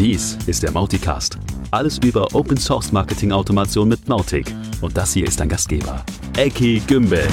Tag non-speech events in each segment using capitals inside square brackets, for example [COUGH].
Dies ist der Mauticast. Alles über Open Source Marketing Automation mit Mautic. Und das hier ist dein Gastgeber, Eki Gümbel.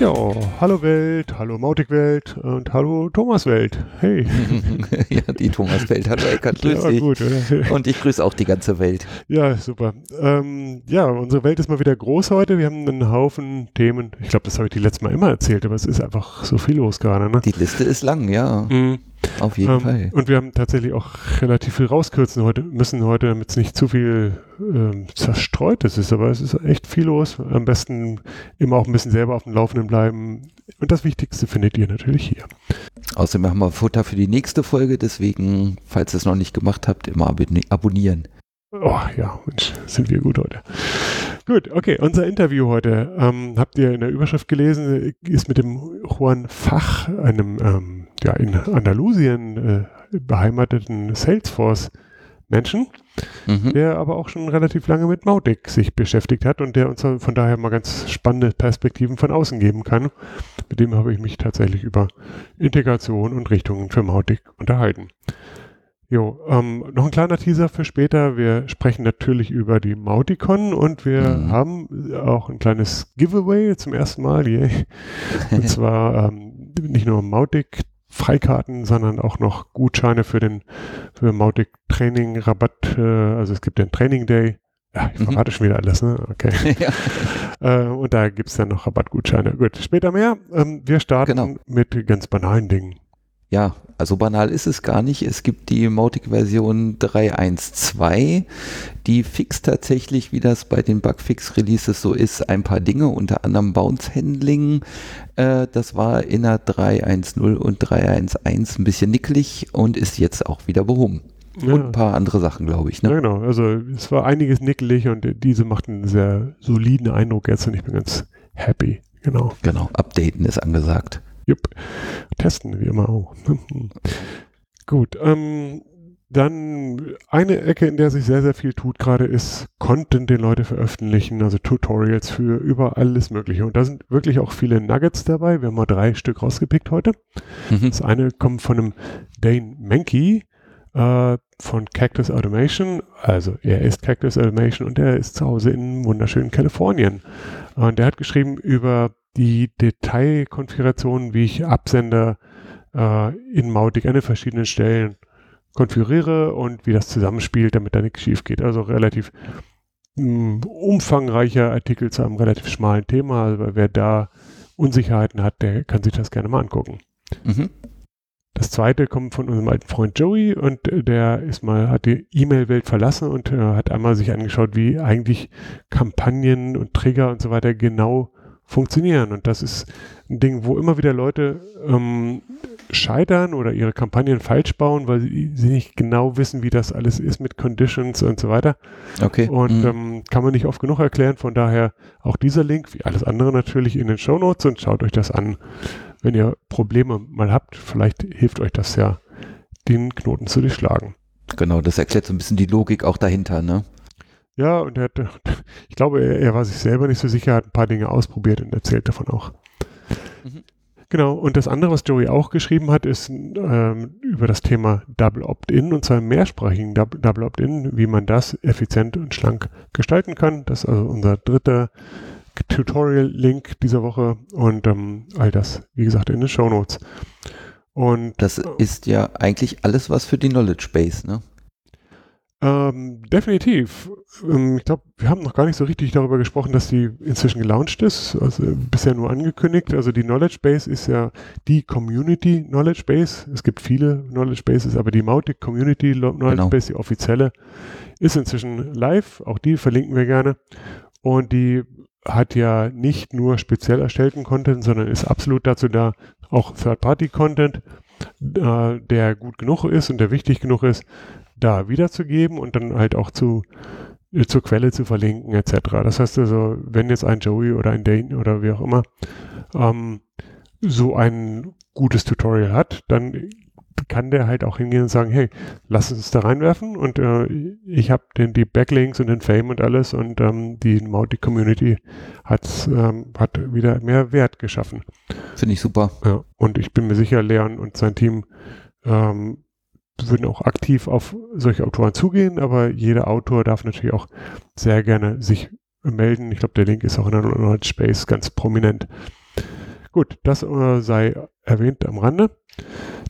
Ja, hallo Welt, hallo Mautic-Welt und hallo Thomas-Welt. Hey. [LAUGHS] ja, die Thomas-Welt. Hallo Eckart, grüß ja, dich. gut? Und ich grüße auch die ganze Welt. Ja, super. Ähm, ja, unsere Welt ist mal wieder groß heute. Wir haben einen Haufen Themen. Ich glaube, das habe ich die letzte Mal immer erzählt, aber es ist einfach so viel los gerade. Ne? Die Liste ist lang, ja. Mhm. Auf jeden Ähm, Fall. und wir haben tatsächlich auch relativ viel rauskürzen heute, müssen heute, damit es nicht zu viel ähm, zerstreutes ist, aber es ist echt viel los. Am besten immer auch ein bisschen selber auf dem Laufenden bleiben. Und das Wichtigste findet ihr natürlich hier. Außerdem haben wir Futter für die nächste Folge, deswegen, falls ihr es noch nicht gemacht habt, immer abonni- abonnieren. Oh ja, Mensch, sind wir gut heute. Gut, okay, unser Interview heute, ähm, habt ihr in der Überschrift gelesen, ist mit dem Juan Fach, einem ähm, ja, in Andalusien äh, beheimateten Salesforce-Menschen, Mhm. der aber auch schon relativ lange mit Mautic sich beschäftigt hat und der uns von daher mal ganz spannende Perspektiven von außen geben kann. Mit dem habe ich mich tatsächlich über Integration und Richtungen für Mautic unterhalten. Jo, ähm, noch ein kleiner Teaser für später. Wir sprechen natürlich über die Mauticon und wir Mhm. haben auch ein kleines Giveaway zum ersten Mal. Yay. [LAUGHS] Und zwar ähm, nicht nur Mautic Freikarten, sondern auch noch Gutscheine für den für Mautic Training Rabatt. Äh, also es gibt den Training Day. Ja, ich Mhm. verrate schon wieder alles, ne? Okay. [LAUGHS] ja. [LAUGHS] äh, und da gibt es dann noch Rabattgutscheine. Gut, später mehr. Ähm, wir starten Genau. mit ganz banalen Dingen. Ja, also banal ist es gar nicht. Es gibt die Mautic-Version 3.1.2, die fixt tatsächlich, wie das bei den Bugfix-Releases so ist, ein paar Dinge, unter anderem Bounce-Handling. Äh, das war in der 3.1.0 und 3.1.1 ein bisschen nickelig und ist jetzt auch wieder behoben. Ja. Und ein paar andere Sachen, glaube ich. Ja, Ne? genau. Also es war einiges nickelig und diese macht einen sehr soliden Eindruck jetzt und ich bin ganz happy. Genau. Genau, updaten ist angesagt. Jupp. Testen, wie immer auch. [LAUGHS] Gut. Ähm, dann eine Ecke, in der sich sehr, sehr viel tut gerade, ist Content, den Leute veröffentlichen, also Tutorials für über alles Mögliche. Und da sind wirklich auch viele Nuggets dabei. Wir haben mal drei Stück rausgepickt heute. Mhm. Das eine kommt von einem Dane Menke äh, von Cactus Automation. Also er ist Cactus Automation und er ist zu Hause in wunderschönen Kalifornien. Und er hat geschrieben über die Detailkonfiguration, wie ich Absender äh, in Mautic an den verschiedenen Stellen konfiguriere und wie das zusammenspielt, damit da nichts schief geht. Also relativ mh, umfangreicher Artikel zu einem relativ schmalen Thema. Also wer da Unsicherheiten hat, der kann sich das gerne mal angucken. Mhm. Das zweite kommt von unserem alten Freund Joey und äh, der ist mal, hat die E-Mail-Welt verlassen und äh, hat einmal sich angeschaut, wie eigentlich Kampagnen und Trigger und so weiter genau funktionieren. Und das ist ein Ding, wo immer wieder Leute ähm, scheitern oder ihre Kampagnen falsch bauen, weil sie, sie nicht genau wissen, wie das alles ist mit Conditions und so weiter. Okay. Und Mhm. ähm, kann man nicht oft genug erklären. Von daher auch dieser Link, wie alles andere natürlich, in den Show Notes und schaut euch das an. Wenn ihr Probleme mal habt, vielleicht hilft euch das ja, den Knoten zu durchschlagen. Genau, das erklärt so ein bisschen die Logik auch dahinter, ne? Ja, und er hat, [LAUGHS] ich glaube, er, er war sich selber nicht so sicher, hat ein paar Dinge ausprobiert und erzählt davon auch. Mhm. Genau, und das andere, was Joey auch geschrieben hat, ist ähm, über das Thema Double Opt-in und zwar im mehrsprachigen Double Opt-in, wie man das effizient und schlank gestalten kann. Das ist also unser dritter Tutorial-Link dieser Woche und ähm, all das, wie gesagt, in den Show Notes. Und Das ist ja eigentlich alles was für die Knowledge Base, ne? Ähm, definitiv. Ähm, ich glaube, wir haben noch gar nicht so richtig darüber gesprochen, dass die inzwischen gelauncht ist. Also äh, bisher nur angekündigt. Also die Knowledge Base ist ja die Community Knowledge Base. Es gibt viele Knowledge Bases, aber die Mautic Community Knowledge Genau. Base, die offizielle, ist inzwischen live. Auch die verlinken wir gerne. Und die hat ja nicht nur speziell erstellten Content, sondern ist absolut dazu da, auch Third-Party-Content, äh, der gut genug ist und der wichtig genug ist, da wiederzugeben und dann halt auch zu, äh, zur Quelle zu verlinken etc. Das heißt also, wenn jetzt ein Joey oder ein Dane oder wie auch immer ähm, so ein gutes Tutorial hat, dann kann der halt auch hingehen und sagen, hey, lass uns da reinwerfen und äh, ich habe den die Backlinks und den Fame und alles und ähm, die Mautic Community hat's, ähm, hat wieder mehr Wert geschaffen. Finde ich super. Ja, und ich bin mir sicher, Leon und sein Team ähm, würden auch aktiv auf solche Autoren zugehen, aber jeder Autor darf natürlich auch sehr gerne sich melden. Ich glaube, der Link ist auch in der Knowledge Space ganz prominent. Gut, das äh, sei erwähnt am Rande.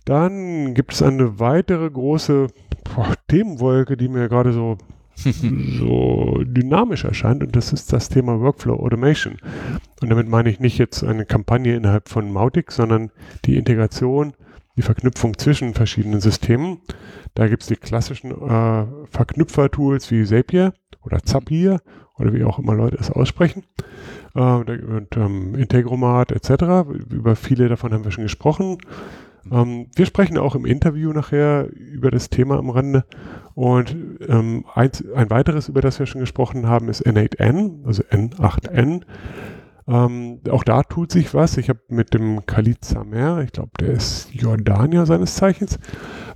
Dann gibt es eine weitere große boah, Themenwolke, die mir gerade so, [LAUGHS] so dynamisch erscheint und das ist das Thema Workflow Automation. Und damit meine ich nicht jetzt eine Kampagne innerhalb von Mautic, sondern die Integration die Verknüpfung zwischen verschiedenen Systemen. Da gibt es die klassischen äh, Verknüpfer-Tools wie Zapier oder Zapier oder wie auch immer Leute es aussprechen. Äh, und ähm, Integromat etc. Über viele davon haben wir schon gesprochen. Ähm, wir sprechen auch im Interview nachher über das Thema am Rande. Und ähm, eins, ein weiteres, über das wir schon gesprochen haben, ist N8N, also N8N. Ähm, auch da tut sich was. Ich habe mit dem Khalid Samer, ich glaube, der ist Jordanier seines Zeichens,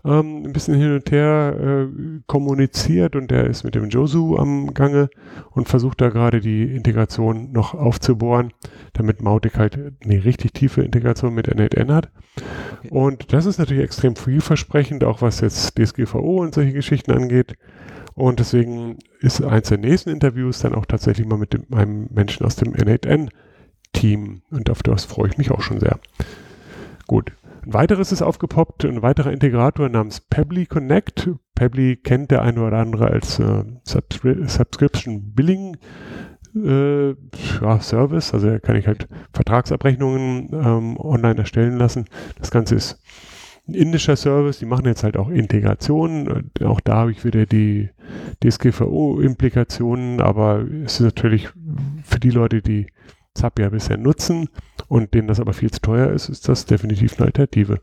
ähm, ein bisschen hin und her äh, kommuniziert und der ist mit dem Josu am Gange und versucht da gerade die Integration noch aufzubohren, damit Mautic halt eine richtig tiefe Integration mit N8N hat. Okay. Und das ist natürlich extrem vielversprechend, auch was jetzt DSGVO und solche Geschichten angeht. Und deswegen ist eins der nächsten Interviews dann auch tatsächlich mal mit dem, einem Menschen aus dem N8N-Team. Und auf das freue ich mich auch schon sehr. Gut. Ein weiteres ist aufgepoppt, ein weiterer Integrator namens Pebbly Connect. Pebbly kennt der eine oder andere als äh, Subscri Subscription Billing äh, ja, Service. Also da kann ich halt Vertragsabrechnungen ähm, online erstellen lassen. Das Ganze ist ein indischer Service, die machen jetzt halt auch Integrationen. Auch da habe ich wieder die DSGVO-Implikationen, aber es ist natürlich für die Leute, die ZAP ja bisher nutzen und denen das aber viel zu teuer ist, ist das definitiv eine Alternative.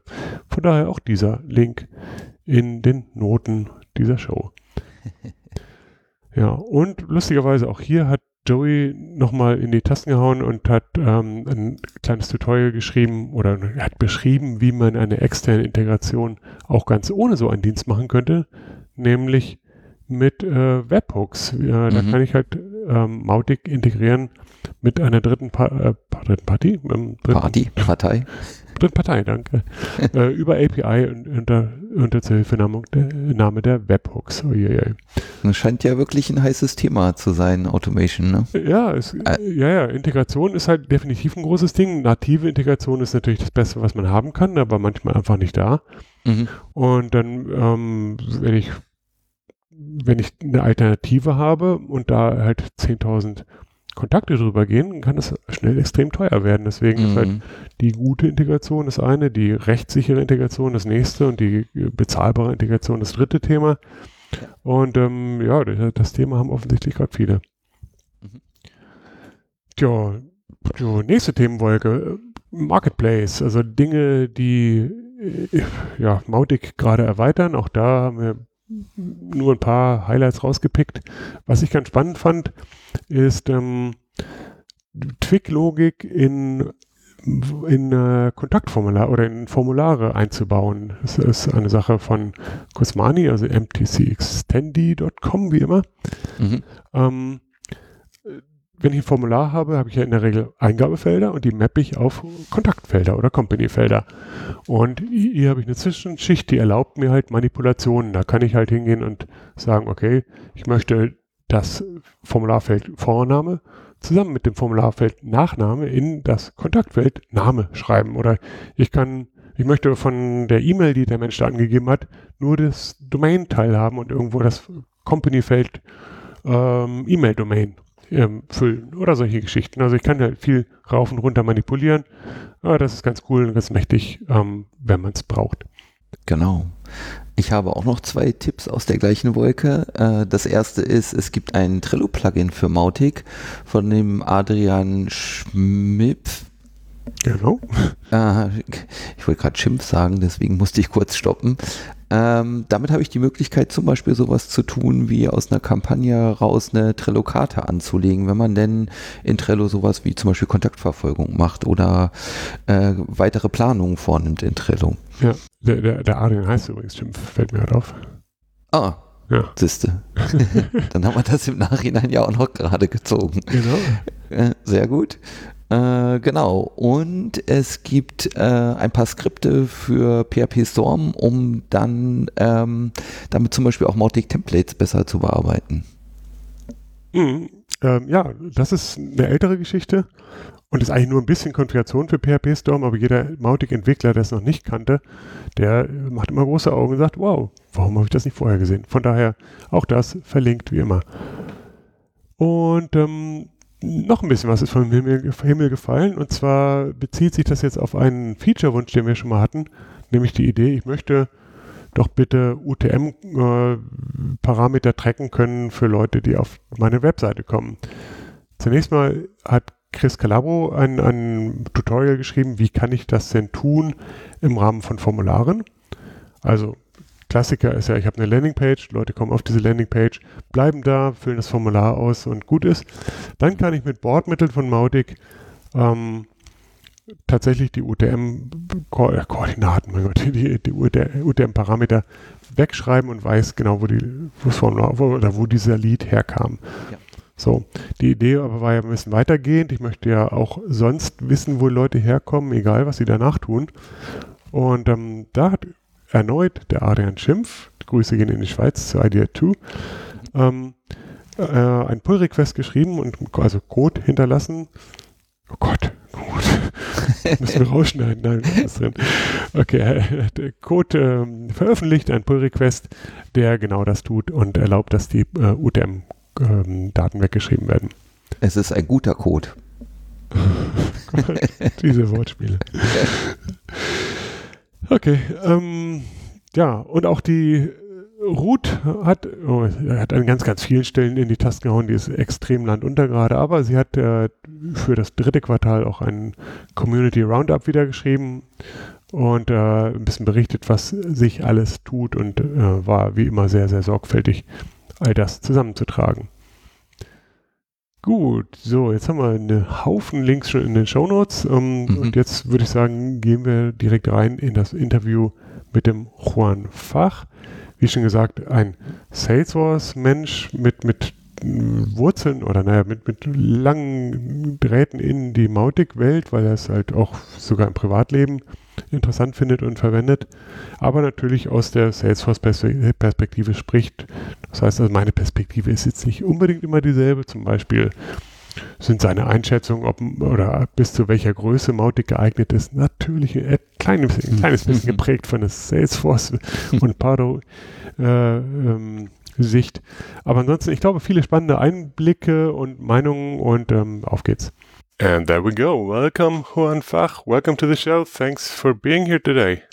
Von daher auch dieser Link in den Noten dieser Show. [LAUGHS] Ja, und lustigerweise auch hier hat Joey nochmal in die Tasten gehauen und hat ähm, ein kleines Tutorial geschrieben oder hat beschrieben, wie man eine externe Integration auch ganz ohne so einen Dienst machen könnte, nämlich mit äh, Webhooks. Da mhm. kann ich halt ähm, Mautic integrieren mit einer dritten, pa äh, dritten Partie. Ähm, dritten Party, Partei. Partei, danke. [LAUGHS] äh, über API unter, unter Zuhilfenahme der, Name der Webhooks. Uiuiui. Das scheint ja wirklich ein heißes Thema zu sein, Automation. Ne? Ja, es, äh. ja, ja, Integration ist halt definitiv ein großes Ding. Native Integration ist natürlich das Beste, was man haben kann, aber manchmal einfach nicht da. Mhm. Und dann, ähm, wenn ich wenn ich eine Alternative habe und da halt 10.000 Kontakte drüber gehen, kann es schnell extrem teuer werden. Deswegen mhm. ist halt mhm. die gute Integration das eine, die rechtssichere Integration das nächste und die bezahlbare Integration das dritte Thema. Und ähm, ja, das Thema haben offensichtlich gerade viele. Mhm. Tja, tja, nächste Themenwolke. Marketplace, also Dinge, die äh, ja, Mautic gerade erweitern. Auch da haben wir nur ein paar Highlights rausgepickt. Was ich ganz spannend fand, ist ähm, Twig-Logik in, in äh, Kontaktformular oder in Formulare einzubauen. Das ist eine Sache von Cosmani, also mtcextendi.com, wie immer. Mhm. Ähm, wenn ich ein Formular habe, habe ich ja in der Regel Eingabefelder und die mappe ich auf Kontaktfelder oder Companyfelder. Und hier habe ich eine Zwischenschicht, die erlaubt mir halt Manipulationen. Da kann ich halt hingehen und sagen, okay, ich möchte das Formularfeld Vorname zusammen mit dem Formularfeld Nachname in das Kontaktfeld Name schreiben. Oder ich kann, ich möchte von der E-Mail, die der Mensch da angegeben hat, nur das Domain-Teil haben und irgendwo das Company-Feld ähm, E-Mail-Domain ähm, füllen oder solche Geschichten. Also ich kann halt viel rauf und runter manipulieren. Aber das ist ganz cool und ganz mächtig, ähm, wenn man es braucht. Genau. Ich habe auch noch zwei Tipps aus der gleichen Wolke. Äh, das erste ist, es gibt ein Trello-Plugin für Mautic von dem Adrian Schmipf. Genau. Ich wollte gerade Schimpf sagen, deswegen musste ich kurz stoppen. Ähm, damit habe ich die Möglichkeit, zum Beispiel sowas zu tun, wie aus einer Kampagne raus eine Trello-Karte anzulegen, wenn man denn in Trello sowas wie zum Beispiel Kontaktverfolgung macht oder äh, weitere Planungen vornimmt in Trello. Ja, der, der, der Adrian heißt übrigens Schimpf, fällt mir gerade auf. Ah, ja. Siehste. [LAUGHS] Dann haben wir das im Nachhinein ja auch noch gerade gezogen. Genau. Sehr gut. Äh, genau. Und es gibt äh, ein paar Skripte für PHP Storm, um dann ähm, damit zum Beispiel auch Mautic Templates besser zu bearbeiten. Mhm. Ähm, ja, das ist eine ältere Geschichte und ist eigentlich nur ein bisschen Konfiguration für PHP Storm, aber jeder Mautic-Entwickler, der es noch nicht kannte, der macht immer große Augen und sagt, wow, warum habe ich das nicht vorher gesehen? Von daher auch das verlinkt wie immer. Und ähm, noch ein bisschen was ist vom Himmel, Himmel gefallen. Und zwar bezieht sich das jetzt auf einen Feature-Wunsch, den wir schon mal hatten, nämlich die Idee, ich möchte doch bitte UTM-Parameter äh, tracken können für Leute, die auf meine Webseite kommen. Zunächst mal hat Chris Calabro ein, ein Tutorial geschrieben, wie kann ich das denn tun im Rahmen von Formularen. Also Klassiker ist ja, ich habe eine Landingpage, Leute kommen auf diese Landingpage, bleiben da, füllen das Formular aus und gut ist. Dann kann ich mit Bordmitteln von Mautic ähm, tatsächlich die UTM-Koordinaten, mein Gott, [LAUGHS] die, die UTM-Parameter wegschreiben und weiß genau, wo, die, das Formular, wo, oder wo dieser Lead herkam. Ja. So, die Idee aber war ja ein bisschen weitergehend. Ich möchte ja auch sonst wissen, wo Leute herkommen, egal was sie danach tun. Und ähm, da hat erneut der Adrian Schimpf, Grüße gehen in die Schweiz zu Idea 2, ähm, äh, ein Pull-Request geschrieben und also Code hinterlassen. Oh Gott, gut. [LAUGHS] Müssen wir rausschneiden. Nein, was ist drin? Okay, der Code ähm, veröffentlicht einen Pull-Request, der genau das tut und erlaubt, dass die äh, UTM-Daten ähm, weggeschrieben werden. Es ist ein guter Code. [LAUGHS] Diese Wortspiele. [LAUGHS] Okay, ähm, ja, und auch die Ruth hat, oh, hat an ganz, ganz vielen Stellen in die Tasten gehauen, die ist extrem landunter gerade, aber sie hat äh, für das dritte Quartal auch ein Community Roundup wieder geschrieben und äh, ein bisschen berichtet, was sich alles tut und äh, war wie immer sehr, sehr sorgfältig, all das zusammenzutragen. Gut, so, jetzt haben wir einen Haufen Links schon in den Show Notes. Ähm, mhm. Und jetzt würde ich sagen, gehen wir direkt rein in das Interview mit dem Juan Fach. Wie schon gesagt, ein Salesforce-Mensch mit, mit Wurzeln oder naja, mit, mit langen Drähten in die Mautic-Welt, weil er es halt auch sogar im Privatleben interessant findet und verwendet, aber natürlich aus der Salesforce-Perspektive spricht. Das heißt also, meine Perspektive ist jetzt nicht unbedingt immer dieselbe. Zum Beispiel sind seine Einschätzungen, ob oder bis zu welcher Größe Mautic geeignet ist, natürlich ein kleines, ein kleines bisschen geprägt von der Salesforce und Pardo äh, ähm, Sicht. Aber ansonsten, ich glaube, viele spannende Einblicke und Meinungen und ähm, auf geht's. And there we go. Welcome, Juan Fach. Welcome to the show. Thanks for being here today.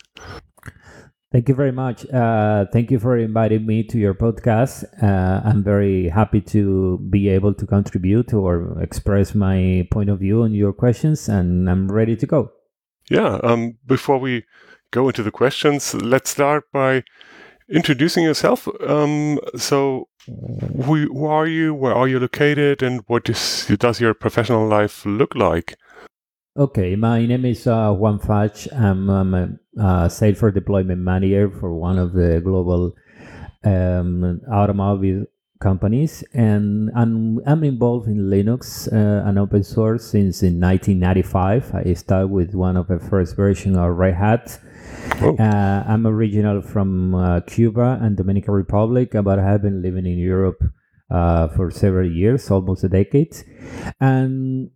Thank you very much. Uh, thank you for inviting me to your podcast. Uh, I'm very happy to be able to contribute or express my point of view on your questions, and I'm ready to go. Yeah. Um, before we go into the questions, let's start by introducing yourself. Um, so, who, who are you? Where are you located? And what is, does your professional life look like? Okay, my name is uh, Juan Fach. I'm, I'm a uh, Salesforce deployment manager for one of the global um, automobile companies, and I'm, I'm involved in Linux uh, and open source since in 1995. I started with one of the first version of Red Hat Oh. Uh, I'm original from uh, Cuba and Dominican Republic, but I have been living in Europe uh, for several years, almost a decade. And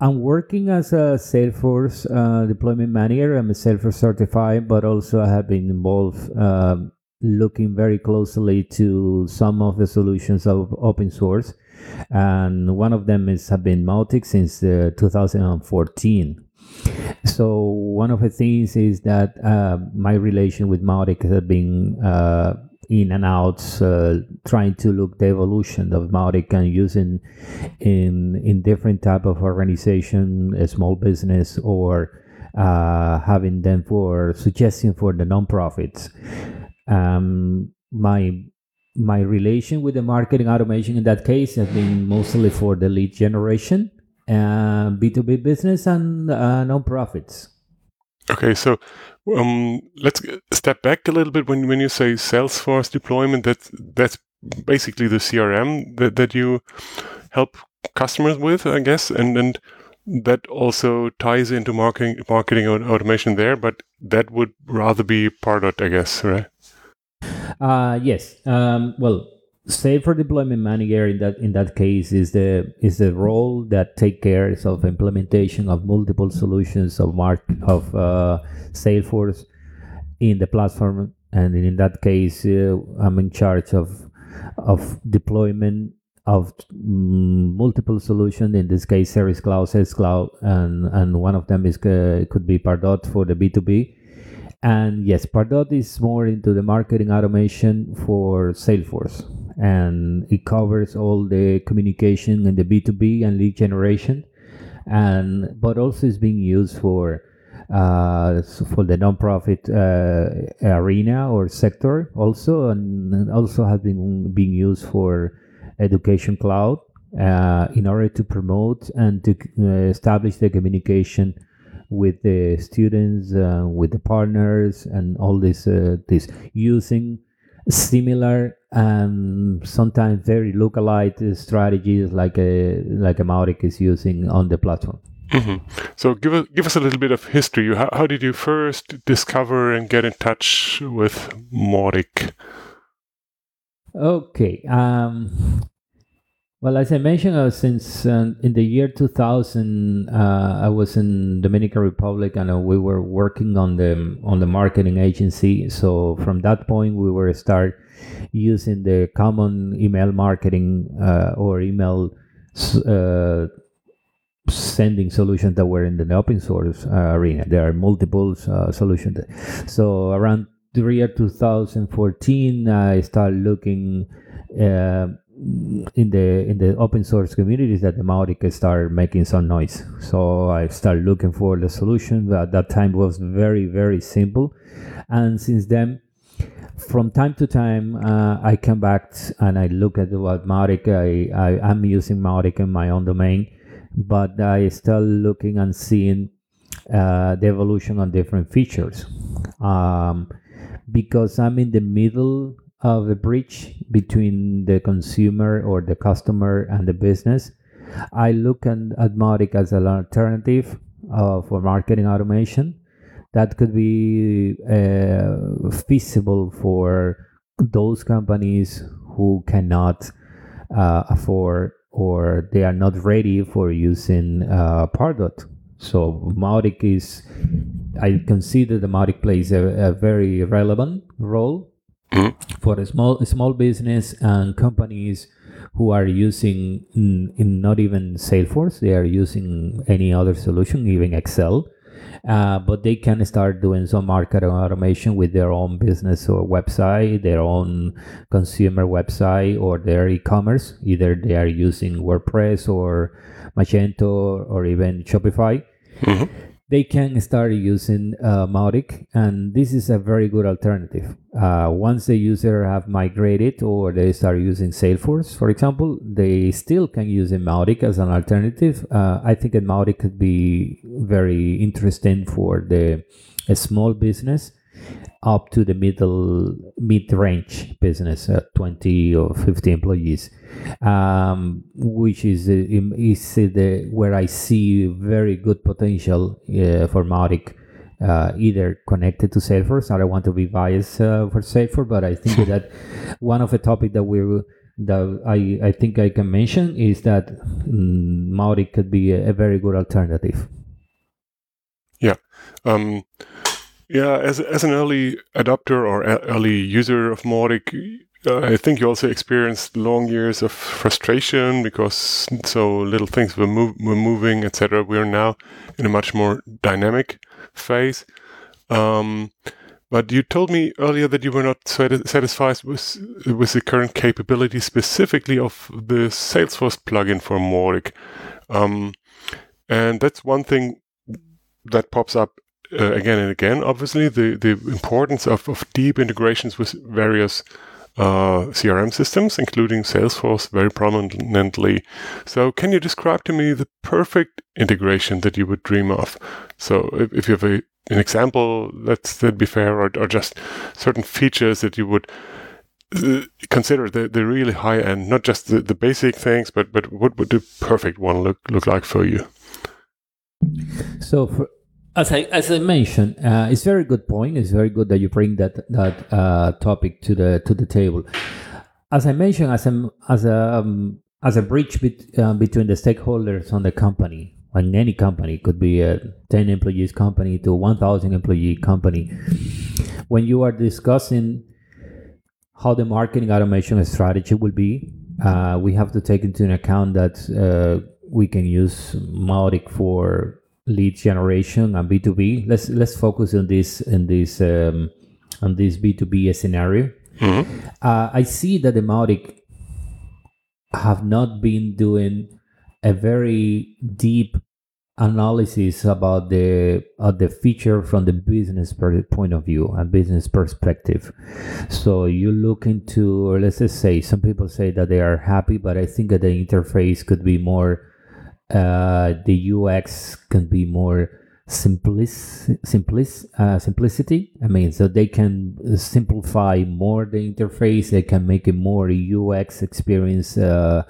I'm working as a Salesforce uh, deployment manager. I'm a Salesforce certified, but also I have been involved um, looking very closely to some of the solutions of open source. And one of them is have been Mautic since uh, 2014. So one of the things is that uh, my relation with Mautic has been uh, in and out, uh, trying to look the evolution of Mautic and using in in different type of organization, a small business, or uh, having them for suggesting for the nonprofits. Um, my my relation with the marketing automation in that case has been mostly for the lead generation uh, B2B business and uh, non-profits. Okay, so um, let's step back a little bit. When when you say Salesforce deployment, that's that's basically the CRM that, that you help customers with, I guess. And and that also ties into marketing, marketing automation there, but that would rather be Pardot, I guess, right? Uh, yes. Um, well, Salesforce Deployment Manager in that in that case is the is the role that take care of implementation of multiple solutions of mark of uh, Salesforce in the platform, and in that case, uh, I'm in charge of of deployment of mm, multiple solutions. In this case, Service Cloud, Sales Cloud, and and one of them is uh, could be Pardot for the B two B. And yes, Pardot is more into the marketing automation for Salesforce, and it covers all the communication and the B two B and lead generation, and but also is being used for uh, for the nonprofit uh, arena or sector also, and also has been being used for education cloud uh, in order to promote and to uh, establish the communication with the students, uh, with the partners, and all this uh, this using similar and sometimes very localized strategies like a like a Mautic is using on the platform. Mm-hmm. So give us give us a little bit of history. How, how did you first discover and get in touch with Mautic? Okay. Um, well, as I mentioned, uh, since uh, in the year 2000, uh, I was in Dominican Republic, and uh, we were working on the on the marketing agency. So from that point, we were start using the common email marketing uh, or email uh, sending solutions that were in the open source arena. There are multiple solutions. So around the year 2014, I started looking in the in the open source communities that the Mautic started making some noise. So I started looking for the solution. But at that time was very very simple, and since then, from time to time, uh, I come back and I look at what Mautic. I, I am using Mautic in my own domain, but I still looking and seeing uh, the evolution on different features. Um, because I'm in the middle of a bridge between the consumer or the customer and the business. I look at, at Mautic as an alternative uh, for marketing automation that could be uh, feasible for those companies who cannot uh, afford or they are not ready for using uh, Pardot. So Mautic is, I consider the Mautic plays a, a very relevant role Mm-hmm. for a small small business and companies who are using in, in, not even Salesforce, they are using any other solution, even Excel. Uh, but they can start doing some marketing automation with their own business or website, their own consumer website, or their e-commerce. Either they are using WordPress or Magento or even Shopify. Mm-hmm they can start using uh, Mautic, and this is a very good alternative. Uh, once the user have migrated or they start using Salesforce, for example, they still can use Mautic as an alternative. Uh, I think Mautic could be very interesting for the small business up to the middle mid-range business at 20 or 50 employees um, which is uh, is the where i see very good potential uh, for Mautic uh, either connected to Salesforce. I don't want to be biased uh, for Salesforce, but I think [LAUGHS] that one of the topic that we that I, I think I can mention is that um, Mautic could be a, a, very good alternative. Yeah. Um, yeah, as as an early adopter or early user of Mautic, uh, I think you also experienced long years of frustration because so little things were, were moving, etc. We are now in a much more dynamic phase. Um, but you told me earlier that you were not satisfied with with the current capability, specifically of the Salesforce plugin for Mautic. Um, and that's one thing that pops up uh, again and again, obviously, the, the importance of, of deep integrations with various uh, CRM systems, including Salesforce, very prominently. So, can you describe to me the perfect integration that you would dream of? So, if, if you have a, an example, let's that be fair, or, or just certain features that you would uh, consider the, the really high end, not just the, the basic things, but but what would the perfect one look look like for you? So, for, as I as I mentioned, uh, it's very good point. It's very good that you bring that that uh, topic to the to the table. As I mentioned, as a as a um, as a bridge bet, uh, between the stakeholders on the company, and any company could be a ten employees company to one thousand employee company. When you are discussing how the marketing automation strategy will be, uh, we have to take into account that uh, we can use Mautic for lead generation and B2B. Let's let's focus on this in this um, on this B2B scenario. Mm-hmm. Uh, I see that the Mautic have not been doing a very deep analysis about the uh, the feature from the business per- point of view and business perspective. So you look into, or let's just say, some people say that they are happy, but I think that the interface could be more uh, the UX can be more simplic, uh, simplicity. I mean, so they can simplify more the interface. They can make it more UX experience uh,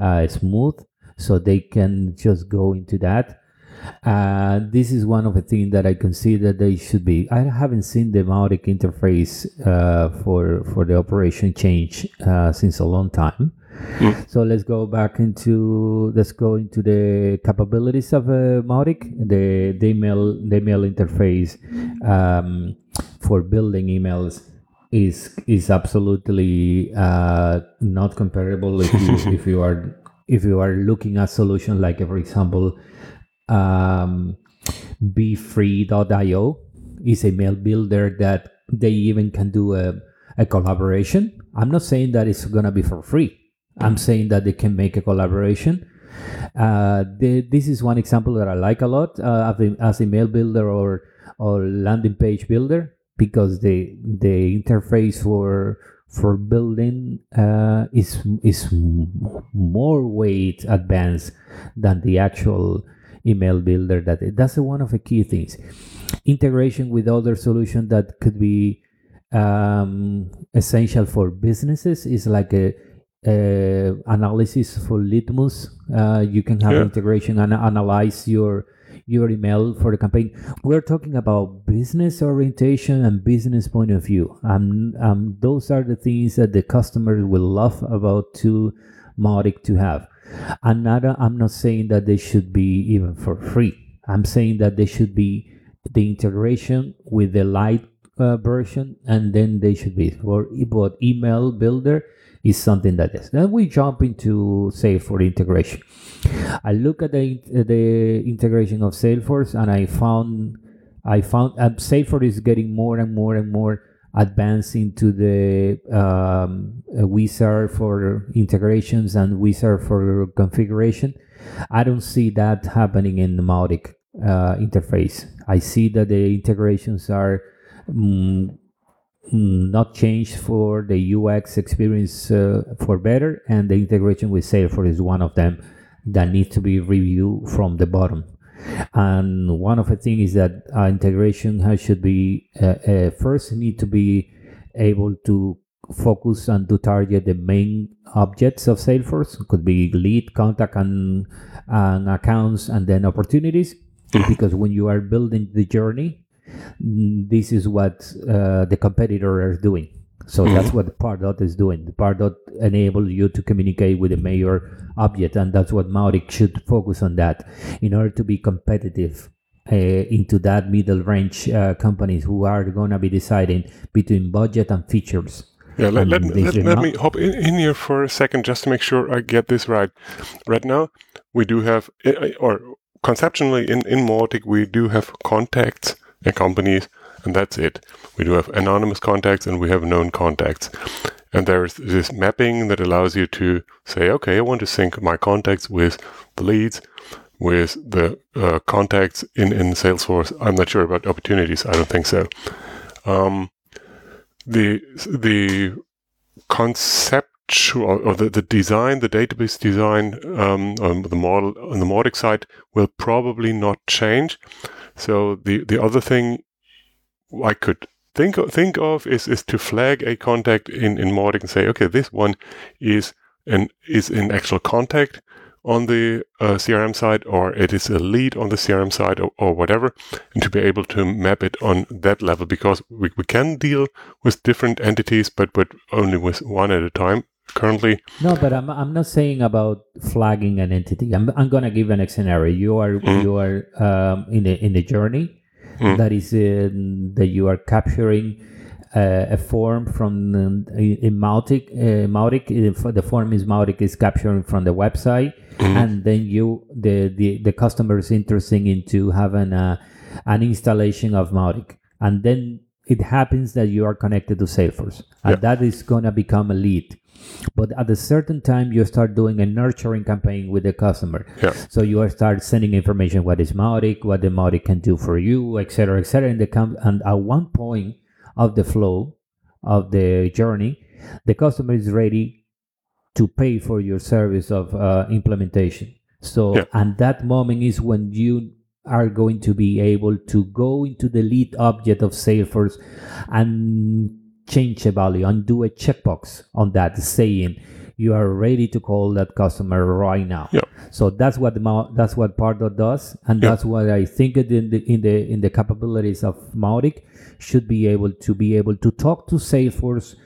uh, smooth. So they can just go into that. Uh, this is one of the things that I consider they should be. I haven't seen the Mautic interface for for the operation change since a long time. Mm. So let's go back into let's go into the capabilities of uh, Mautic, the, the email the email interface um, for building emails is is absolutely uh, not comparable if you [LAUGHS] if you are if you are looking at solution like for example um, beefree.io is a mail builder that they even can do a, a collaboration. I'm not saying that it's gonna be for free. I'm saying that they can make a collaboration. Uh, this is one example that I like a lot uh, as a mail builder or or landing page builder because the the interface for for building uh, is is more weight advanced than the actual email builder. That that's one of the key things. Integration with other solutions that could be um, essential for businesses is like a uh, analysis for Litmus. Uh, you can have Yeah. integration and analyze your your email for the campaign. We're talking about business orientation and business point of view. Um, um, those are the things that the customer will love about to Mautic to have. And not, I'm not saying that they should be even for free. I'm saying that they should be the integration with the light uh, version, and then they should be for but email builder is something that is. Then we jump into Salesforce integration. I look at the the integration of Salesforce, and I found I found uh, Salesforce is getting more and more and more advanced into the um, uh, wizard for integrations and wizard for configuration. I don't see that happening in the Mautic uh, interface. I see that the integrations are mm, not changed for the UX experience uh, for better, and the integration with Salesforce is one of them that needs to be reviewed from the bottom. And one of the things is that uh, integration has, should be uh, uh, first need to be able to focus and to target the main objects of Salesforce. It could be lead, contact, and, and accounts, and then opportunities. Because when you are building the journey, mm, this is what uh, the competitor is doing. So that's what the Pardot is doing. The Pardot enables you to communicate with the major object, and that's what Mautic should focus on that in order to be competitive uh, into that middle range uh, companies who are going to be deciding between budget and features. Yeah, let, let, let, let me hop in, in here for a second just to make sure I get this right. Right now, we do have, eh, eh, or conceptually in, in Mautic, we do have contacts companies, and that's it. We do have anonymous contacts and we have known contacts. And there's this mapping that allows you to say, okay, I want to sync my contacts with the leads, with the uh, contacts in, in Salesforce. I'm not sure about opportunities. I don't think so. Um, the the conceptual or the, the design, the database design, um, on the model on the Mautic side will probably not change. So the the other thing I could think of, think of is is to flag a contact in in Mautic and say, okay, this one is an is in actual contact on the uh, CRM side or it is a lead on the CRM side or, or, whatever, and to be able to map it on that level because we, we can deal with different entities, but, but only with one at a time currently. No, but I'm, I'm not saying about flagging an entity. I'm, I'm going to give an scenario. You are, mm. you are um, in, the, in the journey mm. that is in, that you are capturing uh, a form from um, in Mautic. Uh, Mautic, the form is Mautic is capturing from the website, mm-hmm. and then you the, the the customer is interested into having a, an installation of Mautic, and then it happens that you are connected to Salesforce, and yeah. that is gonna become a lead. But at a certain time, you start doing a nurturing campaign with the customer. Yeah. So you start sending information: what is Mautic, what the Mautic can do for you, etc., etc. And the com- and at one point, of the flow of the journey, the customer is ready to pay for your service of uh, implementation. So, yeah. and that moment is when you are going to be able to go into the lead object of Salesforce and change a value and do a checkbox on that saying you are ready to call that customer right now. Yeah. So that's what that's what Pardot does, and yeah. that's what I think in the in the in the capabilities of Mautic should be able to be able to talk to Salesforce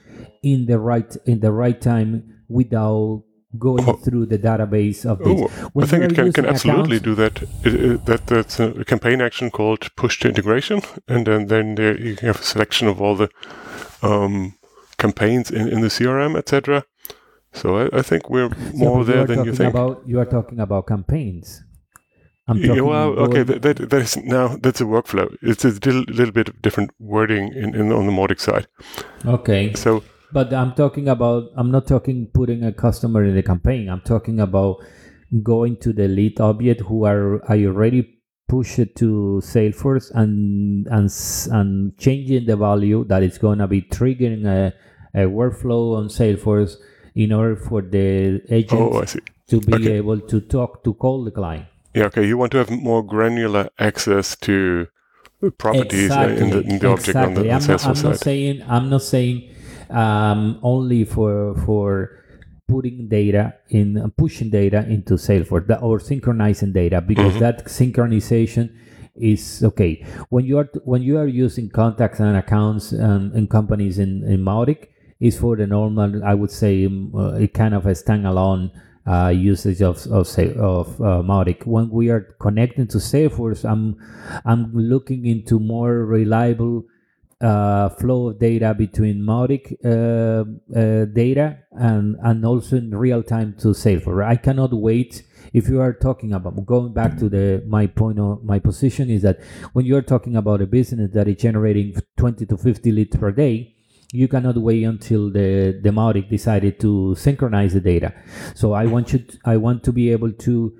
in the right in the right time without going oh. through the database of this. Oh, I think it can, can absolutely accounts, do that. It, it, that that's a campaign action called push to integration, and then then there you have a selection of all the um, campaigns in, in the CRM, etc. So I, I, think we're more there than you think. About, you are talking about campaigns. I'm talking yeah, well, okay, that, that, that is now that's a workflow. It's a little, little bit different wording in, in on the Mautic side. Okay. So, but I'm talking about. I'm not talking putting a customer in the campaign. I'm talking about going to the lead object who are are you already push it to Salesforce and and and changing the value that is going to be triggering a, a workflow on Salesforce in order for the agent oh, to be okay. able to talk to call the client. Yeah, okay. You want to have more granular access to properties exactly. in the, in the object on the, on I'm, not, I'm not saying I'm not saying um, only for for putting data in uh, pushing data into Salesforce or synchronizing data because mm-hmm. that synchronization is okay when you are when you are using contacts and accounts um, in companies in in Mautic is for the normal I would say um, uh, it kind of a standalone uh, usage of of say of uh, Mautic. When we are connecting to Salesforce, I'm I'm looking into more reliable uh, flow of data between Mautic uh, uh, data and and also in real time to Salesforce. I cannot wait. If you are talking about going back to the my point of my position is that when you are talking about a business that is generating 20 to 50 leads per day, you cannot wait until the the Mautic decided to synchronize the data. So I want you to, I want to be able to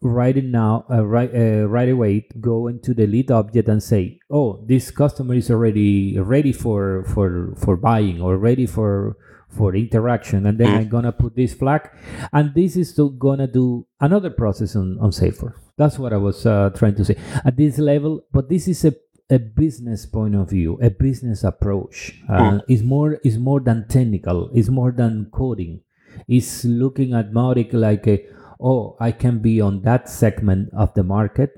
right now uh, right uh, right away go into the lead object and say oh this customer is already ready for for for buying or ready for for interaction and then i'm gonna put this flag and this is still gonna do another process on, on Salesforce that's what i was uh, trying to say at this level but this is a a business point of view, a business approach. Uh, mm. is more is more than technical. Is more than coding. Is looking at Mautic like a oh I can be on that segment of the market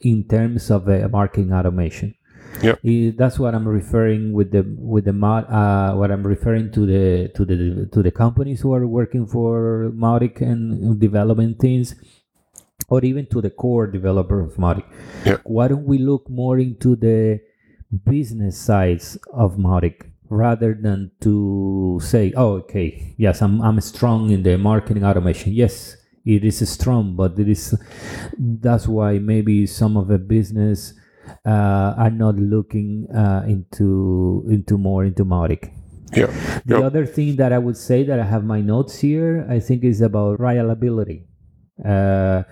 in terms of a marketing automation. Yeah, that's what I'm referring with the with the uh, what I'm referring to the to the to the companies who are working for Mautic and developing things or even to the core developer of Mautic. Yeah. Why don't we look more into the business sides of Mautic rather than to say, oh, okay, yes, I'm, I'm strong in the marketing automation. Yes, it is strong, but it is that's why maybe some of the business uh, are not looking uh, into into more into Mautic. Yeah. The yep. other thing that I would say that I have my notes here, I think, is about reliability uh,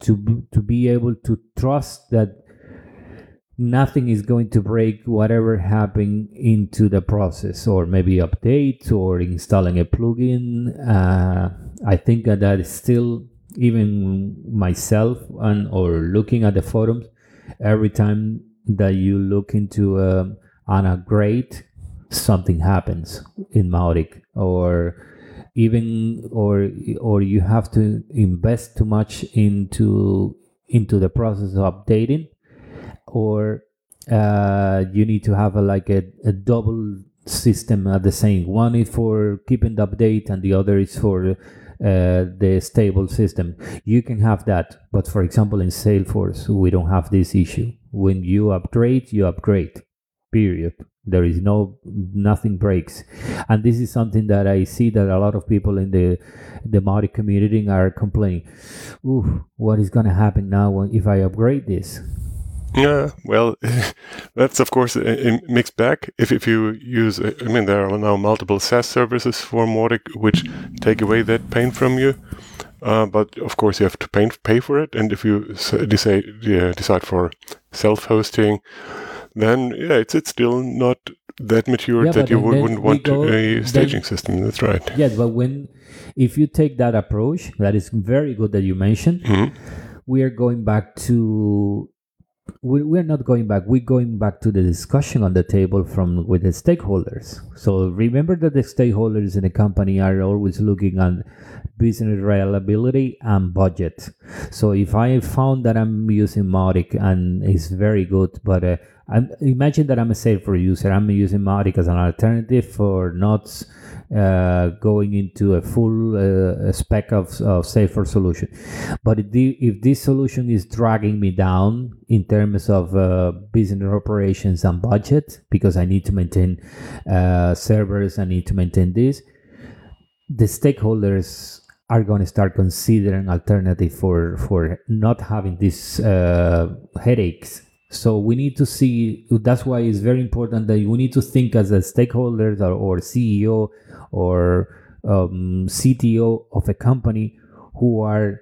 to to be able to trust that nothing is going to break whatever happened into the process or maybe updates or installing a plugin. Uh, i think that is still even myself and or looking at the forums every time that you look into a, um, an upgrade something happens in Mautic or even or or you have to invest too much into into the process of updating or uh, you need to have a, like a, a double system at the same. One is for keeping the update and the other is for uh, the stable system. You can have that but for example in salesforce we don't have this issue. When you upgrade you upgrade period. There is no nothing breaks. And this is something that i see that a lot of people in the the Mautic community are complaining. Ooh, what is going to happen now if i upgrade this Yeah, well, [LAUGHS] that's of course a, a mixed bag. If if you use, I mean, there are now multiple SaaS services for Mautic which take away that pain from you. Uh, but of course, you have to pay, pay for it. And if you decide yeah, decide for self-hosting, then yeah, it's it's still not that mature Yeah, that you would, then wouldn't want go- a then- staging system. That's right. yes but when if you take that approach that is very good that you mentioned Mhm. we are going back to we're not going back. We're going back to the discussion on the table from with the stakeholders. So remember that the stakeholders in a company are always looking at business reliability and budget. So if i found that i'm using Mautic and it's very good but uh, I'm, imagine that i'm a Salesforce user. I'm using Mautic as an alternative for not uh, going into a full uh, spec of, of Salesforce solution but if, the, if this solution is dragging me down in terms of uh, business operations and budget because I need to maintain uh, servers, I need to maintain this, the stakeholders are going to start considering alternative for for not having these uh, headaches. So we need to see. That's why it's very important that we need to think as a stakeholders or, or CEO or um, CTO of a company who are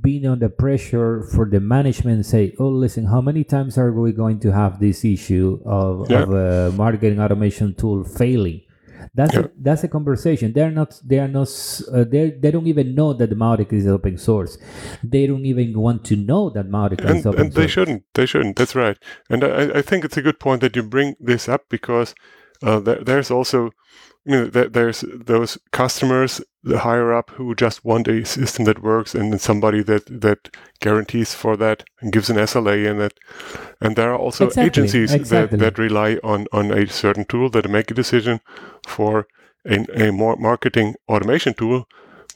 being under pressure for the management say oh listen how many times are we going to have this issue of, Yeah. of a marketing automation tool failing that's Yeah. a, that's a conversation. They're not they are not uh, they they don't even know that the Mautic is open source. They don't even want to know that Mautic is and, open and they shouldn't they shouldn't that's right. And i, I think it's a good point that you bring this up because uh, there, there's also I mean, there's those customers the higher up who just want a system that works and then somebody that that guarantees for that and gives an SLA in it and there are also Exactly, agencies exactly. that, that rely on on a certain tool that make a decision for a, a more marketing automation tool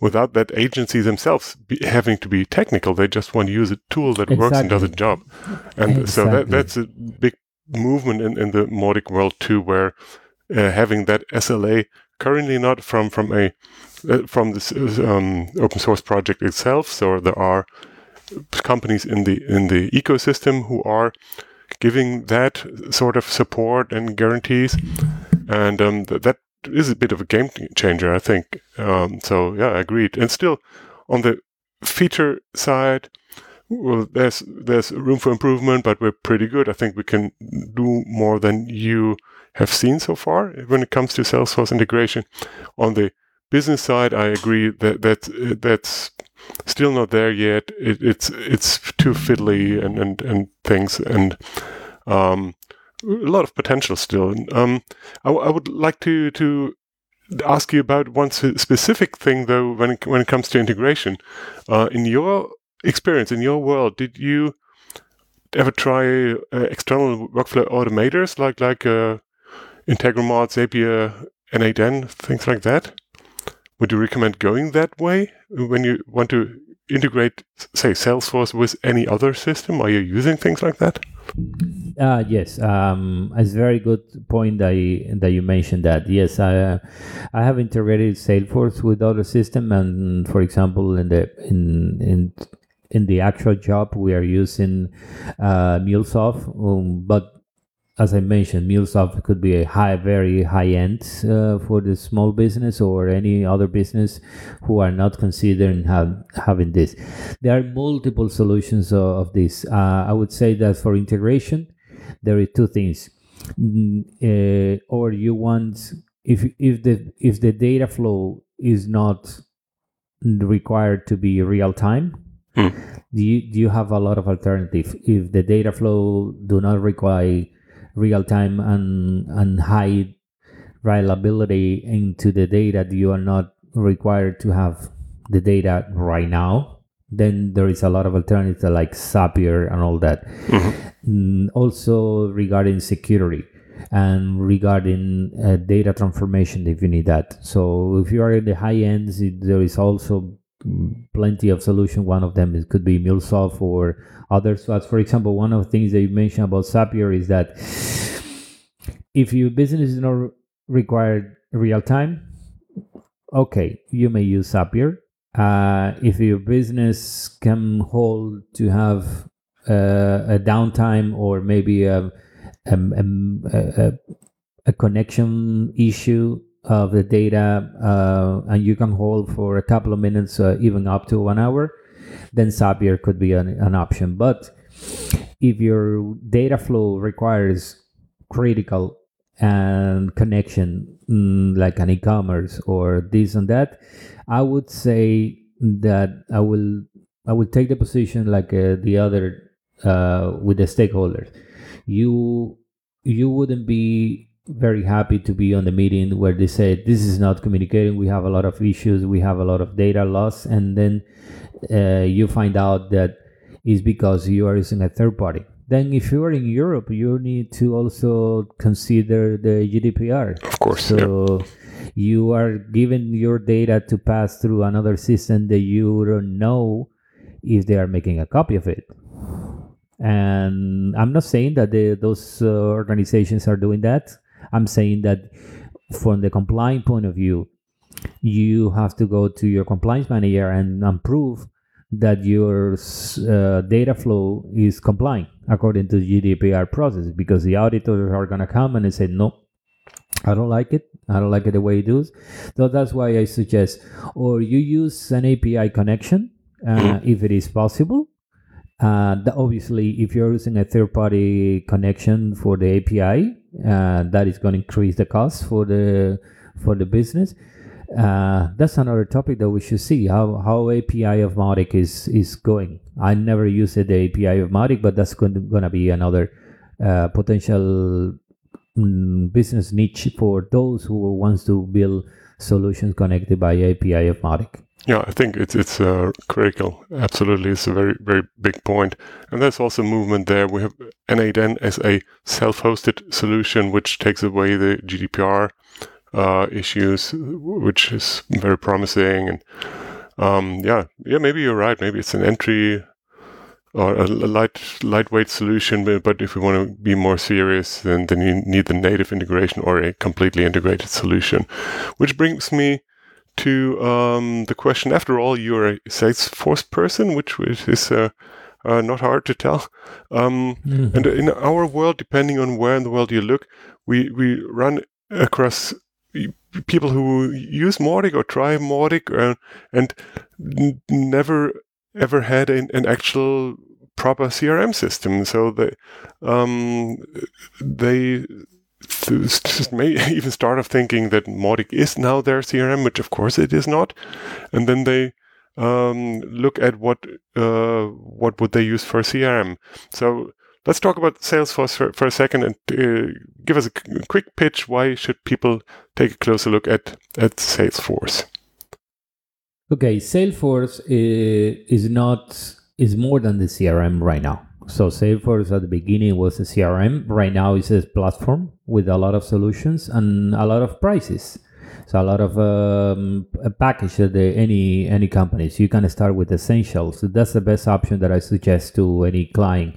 without that agency themselves be, having to be technical. They just want to use a tool that works and does a job. And so that, that's a big movement in, in the Mautic world too, where uh, having that SLA currently not from from a uh, from this um, open source project itself. So there are companies in the in the ecosystem who are giving that sort of support and guarantees, and um, th- that is a bit of a game changer, I think. Um, so yeah, I agreed. And still, on the feature side, well, there's there's room for improvement, but we're pretty good. I think we can do more than you have seen so far when it comes to Salesforce integration. On the business side, I agree that that that's still not there yet. It, it's it's too fiddly and and, and things and um, a lot of potential still. Um, I, would like to to ask you about one specific thing though when it, when it comes to integration. Uh, in your experience, in your world, did you ever try uh, external workflow automators like like uh, Integromat, Zapier, N8N, things like that? Would you recommend going that way when you want to integrate, say, Salesforce with any other system? Are you using things like that? Uh, yes, um, it's a very good point that you, that you mentioned that. Yes, I I have integrated Salesforce with other system, and for example, in the in in in the actual job, we are using uh, MuleSoft, um, but as I mentioned, MuleSoft could be a high, very high end uh, for the small business or any other business who are not considering have, having this. There are multiple solutions of, of this. Uh, I would say that for integration, there are two things. Mm, uh, or you want if if the if the data flow is not required to be real time Hmm. do you, do you have a lot of alternative if the data flow do not require real time and and high reliability into the data you are not required to have the data right now, then there is a lot of alternatives like Zapier and all that. Mm, also regarding security and regarding uh, data transformation if you need that. So if you are in the high ends, it, there is also mm, plenty of solution. One of them is, could be MuleSoft or others. So as for example, one of the things that you mentioned about Zapier is that if your business is not required real time, okay, you may use Zapier. Uh, if your business can hold to have uh, a downtime or maybe a, a, a, a, connection issue of the data uh, and you can hold for a couple of minutes, uh, even up to one hour, then Zapier could be an, an option. But if your data flow requires critical and connection mm, like an e-commerce or this and that i would say that i will i will take the position like uh, the other uh, with the stakeholders you you wouldn't be very happy to be on the meeting where they say this is not communicating we have a lot of issues we have a lot of data loss and then uh, you find out that is because you are using a third party then if you are in Europe, you need to also consider the GDPR. Of course. So yeah. you are given your data to pass through another system that you don't know if they are making a copy of it. And I'm not saying that the, those uh, organizations are doing that. I'm saying that from the compliance point of view, you have to go to your compliance manager and, and prove that your uh, data flow is compliant according to the GDPR process because the auditors are going to come and say, no, I don't like it. I don't like it the way it is. So that's why I suggest, or you use an API connection uh, [CLEARS THROAT] if it is possible. Uh, obviously, if you're using a third-party connection for the API, uh, that is going to increase the cost for the for the business uh, that's another topic that we should see how how API of Mautic is is going. I never used the API of Mautic, but that's going to be another uh, potential mm, business niche for those who wants to build solutions connected by API of Mautic. Yeah, I think it's it's uh, critical. Absolutely, it's a very very big point. and there's also movement there. We have N8N as a self-hosted solution, which takes away the GDPR uh, issues, which is very promising. And um, yeah, yeah, maybe you're right. Maybe it's an entry or a light lightweight solution. But if we want to be more serious, then then you need the native integration or a completely integrated solution. Which brings me to um, the question. After all, you're a Salesforce person, which, which is uh, uh, not hard to tell. Um, mm-hmm. And in our world, depending on where in the world you look, we we run across people who use Mautic or try Mautic uh, and never ever had an, an, actual proper CRM system. So they um, they th- may [LAUGHS] even start of thinking that Mautic is now their CRM, which of course it is not, and then they um, look at what uh, what would they use for CRM. So let's talk about Salesforce for, for a second and uh, give us a quick pitch. Why should people take a closer look at, at Salesforce? Okay, Salesforce is, is not is more than the CRM right now. So Salesforce at the beginning was a CRM. Right now it's a platform with a lot of solutions and a lot of prices. So a lot of um, a package that the, any any companies. You can start with essentials. So that's the best option that I suggest to any client.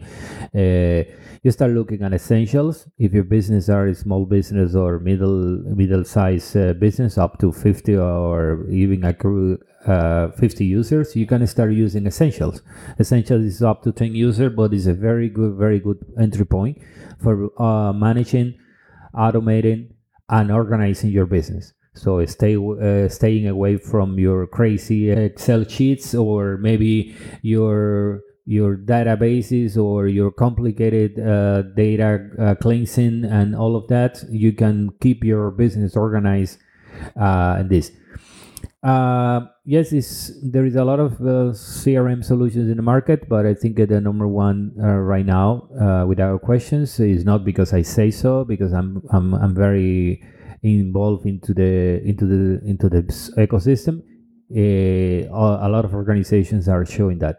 Uh, you start looking at essentials. If your business are a small business or middle middle size uh, business, up to fifty or even accrue uh, 50 users, you can start using Essentials. Essentials is up to 10 users, but it's a very good, very good entry point for uh, managing, automating, and organizing your business. So stay uh, staying away from your crazy Excel sheets or maybe your your databases or your complicated uh, data uh, cleansing and all of that. You can keep your business organized uh, in this. Uh, yes, there is a lot of uh, CRM solutions in the market, but I think the number one uh, right now, without questions, is not because I say so, because I'm I'm, I'm very involved into the into the into the ecosystem. Uh, a lot of organizations are showing that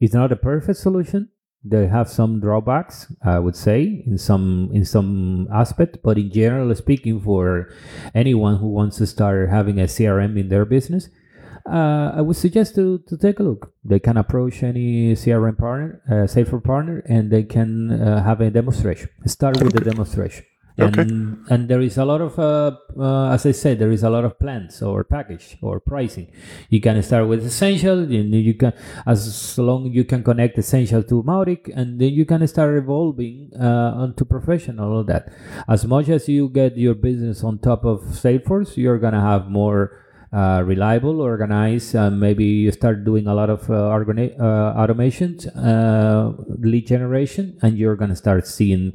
it's not a perfect solution. They have some drawbacks, I would say, in some in some aspect. But in general speaking, for anyone who wants to start having a CRM in their business, uh, I would suggest to, to take a look. They can approach any CRM partner, uh, Salesforce partner, and they can uh, have a demonstration. Start with the demonstration. Okay. And, and there is a lot of, uh, uh, as I said, there is a lot of plans or package or pricing. You can start with essential, and you can, as long you can connect essential to Mautic, and then you can start evolving uh, onto professional. All that. As much as you get your business on top of Salesforce, you're gonna have more uh, reliable, organized. Uh, maybe you start doing a lot of uh, organi- uh, automations, uh, lead generation, and you're gonna start seeing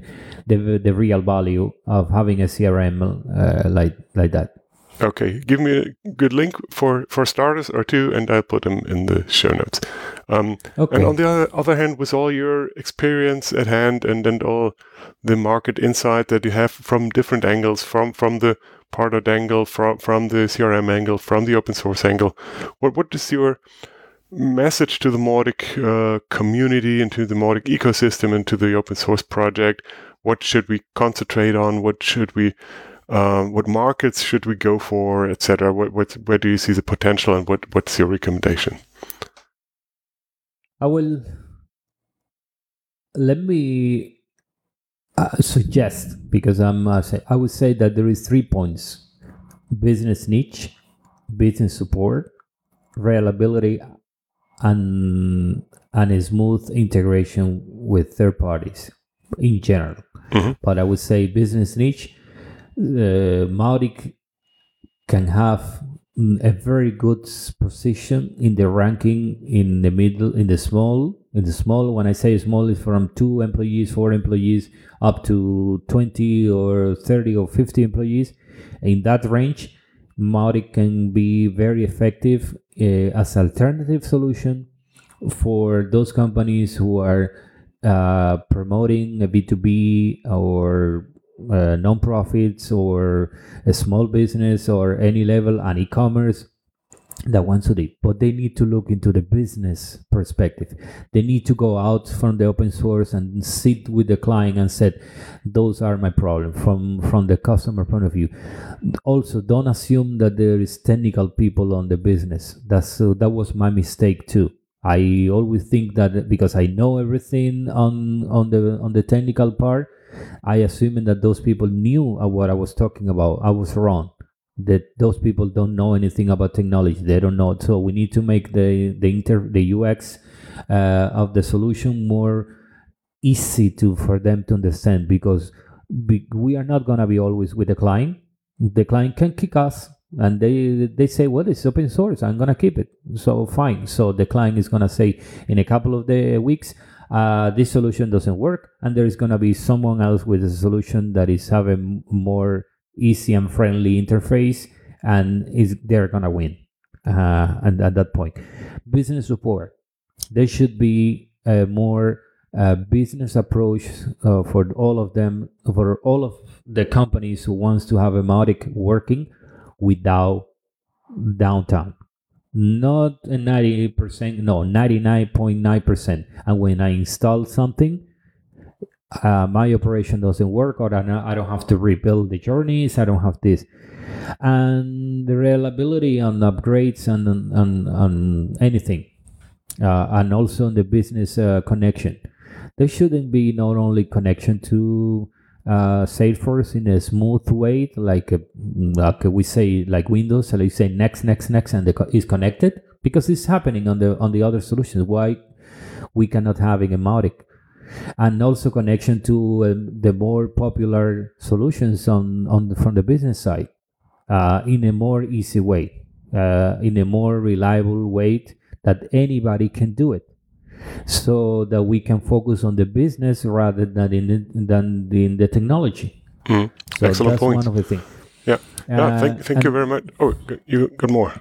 the the real value of having a CRM uh, like like that. Okay, give me a good link for for starters or two, and I'll put them in the show notes. Um, Okay. And on the other, other hand, with all your experience at hand and and all the market insight that you have from different angles, from from the product angle, from from the CRM angle, from the open source angle, what what is your message to the Mautic uh, community and to the Mautic ecosystem and to the open source project? What should we concentrate on? What should we um, what markets should we go for, etc. What, what, where do you see the potential, and what, what's your recommendation? I will let me uh, suggest because I'm uh, say, I would say that there is three points: business niche, business support, reliability, and and a smooth integration with third parties in general. Mhm. But I would say business niche, uh, Mautic can have mm, a very good position in the ranking in the middle in the small the small when i say small is from two employees four employees up to 20 or 30 or 50 employees. In that range Mautic can be very effective uh, as alternative solution for those companies who are uh, promoting a b2b or uh, non-profits or a small business or any level and e-commerce that wants to do but they need to look into the business perspective they need to go out from the open source and sit with the client and said those are my problem from from the customer point of view also don't assume that there is technical people on the business that's so that was my mistake too i always think that because i know everything on on the on the technical part I assuming that those people knew uh, what I was talking about. I was wrong. That those people don't know anything about technology. They don't know. So we need to make the the inter the UX uh, of the solution more easy to for them to understand because we, are not gonna be always with the client. The client can kick us and they they say well it's open source i'm gonna keep it so fine so the client is gonna say in a couple of the weeks uh, this solution doesn't work and there is going to be someone else with a solution that is having more easy and friendly interface and is they're to win uh, and at that point. Business support. There should be a more uh, business approach uh, for all of them for all of the companies who wants to have a Mautic working without downtime. Not a 90%, no, 99.9%. And when I install something, uh, my operation doesn't work, or I don't- have to rebuild the journeys, I don't have this. And the reliability on upgrades and on, on, on anything, uh, and also on the business uh, connection. There shouldn't be not only connection to uh, Salesforce in a smooth way, like uh, like we say, like Windows, so you say next, next, next, and the is connected because it's happening on the on the other solutions. Why we cannot having a Mautic, and also connection to um, the more popular solutions on on the, from the business side uh, in a more easy way, uh, in a more reliable way that anybody can do it so that we can focus on the business rather than in the, than in the technology. Mm. So Excellent that's point. one of the things. Yeah. Yeah, Uh, thank, thank you very much. Oh, you got more.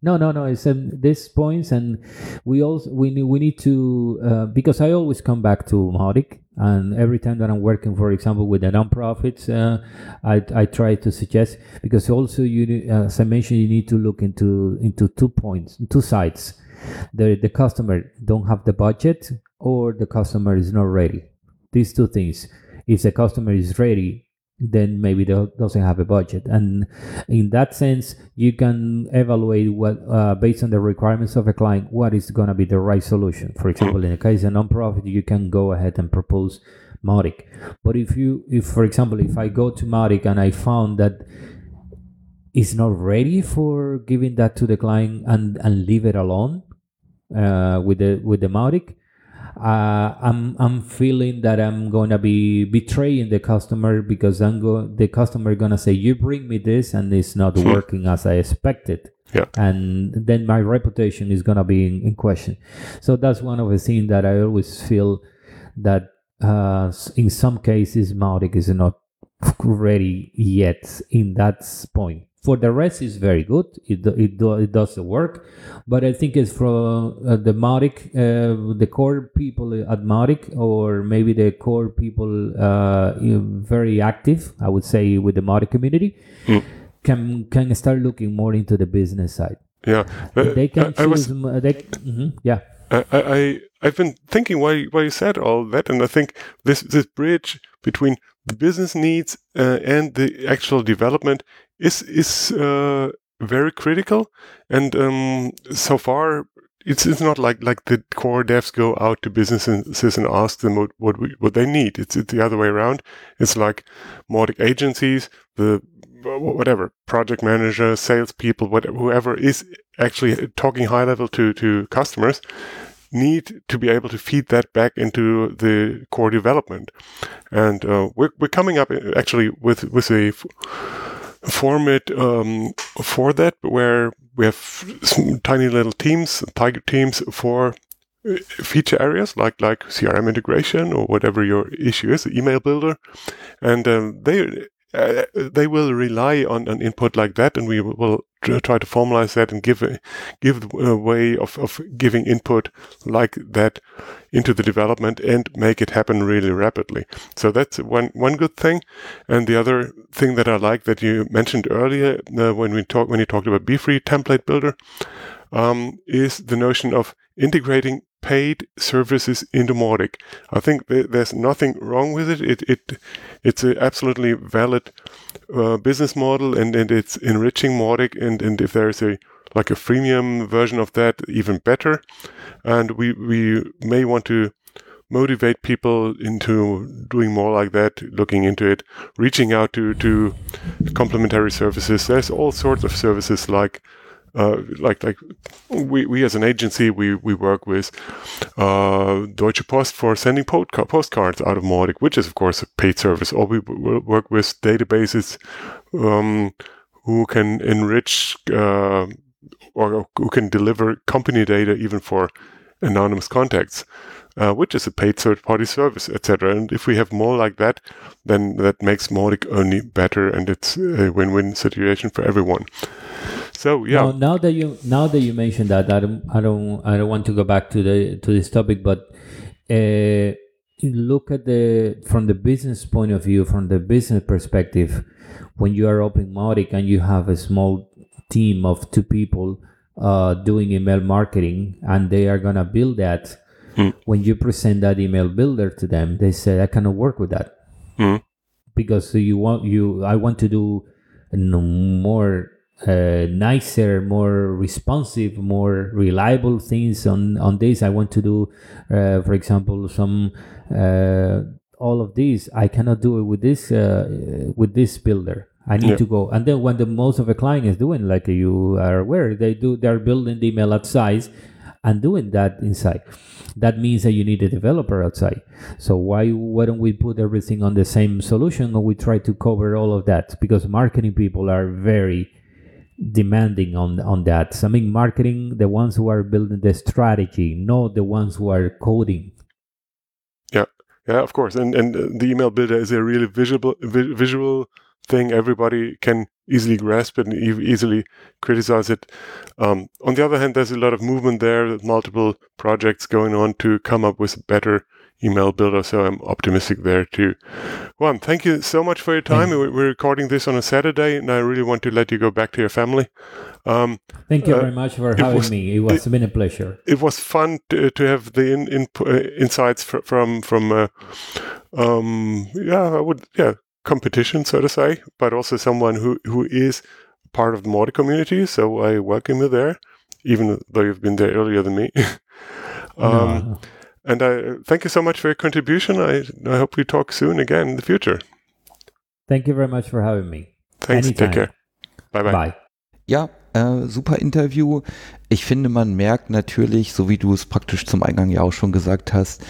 No, no, no. It's um, these points, and we also we need we need to uh, because I always come back to Mautic, and every time that I'm working, for example, with the nonprofits, uh, I I try to suggest because also you uh, as I mentioned, you need to look into into two points, two sides. The the customer don't have the budget, or the customer is not ready. These two things. If the customer is ready, then maybe they doesn't have a budget and in that sense you can evaluate what uh, based on the requirements of a client what is going to be the right solution for example in the case of non-profit you can go ahead and propose Mautic. but if you if for example if i go to Mautic and i found that it's not ready for giving that to the client and and leave it alone uh, with the with the Mautic, uh, I'm I'm feeling that I'm gonna be betraying the customer because I'm go the customer gonna say you bring me this and it's not working as I expected. Yeah. And then my reputation is gonna be in, in question. So that's one of the things that I always feel that uh, in some cases Mautic is not ready yet in that point. For the rest, it's very good. It it, do, it does the work, but I think it's from uh, the Mautic, uh, the core people at Mautic, or maybe the core people uh, very active. I would say with the Mautic community, Mm. can can start looking more into the business side. Yeah. Uh, They can I, I was choose. they, mhm, yeah. I, I I- I've been thinking why why you said all that, and I think this this bridge between the business needs uh, and the actual development is is uh, very critical. And um, so far, it's it's not like like the core devs go out to businesses and ask them what what, we, what they need. It's, it's the other way around. It's like Mautic agencies, the whatever project manager, salespeople, whatever, whoever is actually talking high level to to customers need to be able to feed that back into the core development. And uh, we're, we're coming up uh, actually with, with a format um, for that where we have tiny little teams, tiger teams for uh, feature areas like like CRM integration or whatever your issue is, email builder, and um, they uh, they will rely on an input like that, and we will try to formalize that and give a, give a way of, of giving input like that into the development and make it happen really rapidly. So that's one one good thing, and the other thing that I like that you mentioned earlier uh, when we talked when you talked about Beefree template builder um, is the notion of integrating paid services into Mautic. I think th- there's nothing wrong with it. It it it's an absolutely valid uh, business model, and, and it's enriching Mautic. And, and if there's a like a freemium version of that, even better. And we we may want to motivate people into doing more like that, looking into it, reaching out to to complementary services. There's all sorts of services like uh, like like we, we as an agency we we work with uh, Deutsche Post for sending podca- postcards out of Mautic, which is of course a paid service. Or we work with databases um, who can enrich uh, or who can deliver company data even for anonymous contacts. Uh, which is a paid third-party service, etc. And if we have more like that, then that makes Mautic only better, and it's a win-win situation for everyone. So yeah, Now, now that you now that you mentioned that, I don't I don't I don't want to go back to the to this topic, but uh, look at the from the business point of view, from the business perspective, when you are opening Mautic and you have a small team of two people uh, doing email marketing, and they are gonna build that. Hmm. When you present that email builder to them, they say, "I cannot work with that." Hmm. because you want you I want to do no more uh, nicer, more responsive, more reliable things on on this. I want to do, uh, for example, some uh, all of these. I cannot do it with this uh, with this builder. I need Yeah. to go, and then when the most of a client is doing, like you are aware, they do they're building the email outside and doing that inside. That means that you need a developer outside. So why why don't we put everything on the same solution and we try to cover all of that? Because marketing people are very demanding on on that. I mean, marketing the ones who are building the strategy, not the ones who are coding. Yeah, yeah, of course, and and uh, the email builder is a really visual vi- visual thing. Everybody can easily grasp it and e- easily criticize it. Um, on the other hand, there's a lot of movement there, multiple projects going on to come up with better email builder. So I'm optimistic there too. Juan, thank you so much for your time. We're, we're recording this on a Saturday, and I really want to let you go back to your family. Um, Thank you uh, very much for having was- me. It was been a pleasure. it was fun to, to have the in, in, uh, insights fr- from from uh, um yeah I would yeah competition so to say but also someone who who is part of the Mautic community so I welcome you there even though you've been there earlier than me [LAUGHS] um No. And I thank you so much for your contribution I I hope we talk soon again in the future Thank you very much for having me. thanks Anytime. take care bye bye Bye. Ja, äh, super Interview. Ich finde, man merkt natürlich, so wie du es praktisch zum Eingang ja auch schon gesagt hast,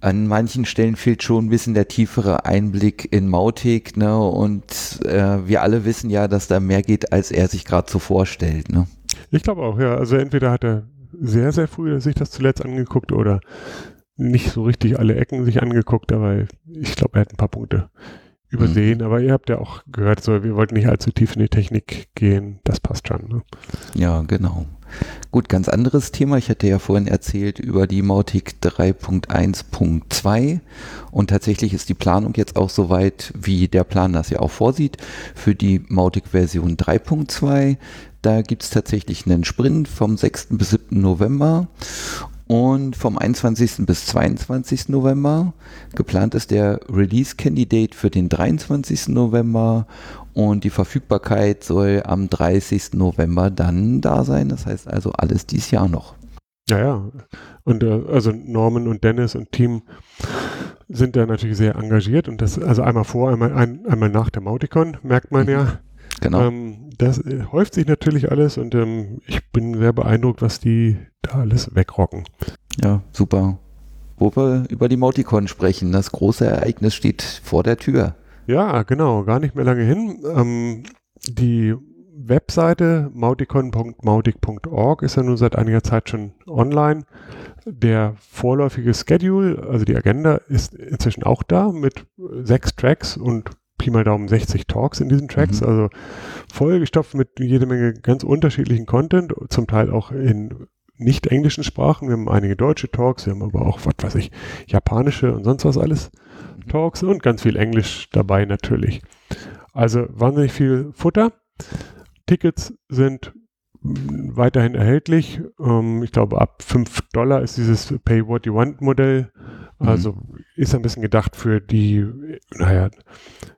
an manchen Stellen fehlt schon ein bisschen der tiefere Einblick in Mautic, ne? Und äh, wir alle wissen ja, dass da mehr geht, als er sich gerade so vorstellt, ne? Ich glaube auch, ja. Also entweder hat er sehr, sehr früh sich das zuletzt angeguckt oder nicht so richtig alle Ecken sich angeguckt, aber ich glaube, er hat ein paar Punkte übersehen. Aber ihr habt ja auch gehört, so, wir wollten nicht allzu tief in die Technik gehen. Das passt schon. Ne? Ja, genau. Gut, ganz anderes Thema. Ich hatte ja vorhin erzählt über die Mautic 3.1.2 und tatsächlich ist die Planung jetzt auch soweit, wie der Plan das ja auch vorsieht, für die Mautic Version 3.2. Da gibt es tatsächlich einen Sprint vom 6. bis 7. November und vom 21. bis 22. November. Geplant ist der Release Candidate für den 23. November und die Verfügbarkeit soll am 30. November dann da sein. Das heißt also alles dieses Jahr noch. Ja, ja. Und äh, also Norman und Dennis und Team sind da natürlich sehr engagiert und das, also einmal vor, einmal, ein, einmal nach der Mauticon, merkt man ja. [LAUGHS] Genau. Ähm, das äh, häuft sich natürlich alles und ähm, ich bin sehr beeindruckt, was die da alles wegrocken. Ja, super. Wo wir über die Mauticon sprechen. Das große Ereignis steht vor der Tür. Ja, genau, gar nicht mehr lange hin. Ähm, die Webseite mauticon.mautic.org ist ja nun seit einiger Zeit schon online. Der vorläufige Schedule, also die Agenda, ist inzwischen auch da mit sechs Tracks und Pi mal Daumen 60 Talks in diesen Tracks, Mhm. also vollgestopft mit jede Menge ganz unterschiedlichen Content, zum Teil auch in nicht englischen Sprachen. Wir haben einige deutsche Talks, wir haben aber auch, was weiß ich, japanische und sonst was alles Talks und ganz viel Englisch dabei natürlich. Also wahnsinnig viel Futter. Tickets sind weiterhin erhältlich. Ähm, ich glaube, ab 5 Dollar ist dieses Pay What You Want Modell. Also ist ein bisschen gedacht für die, naja,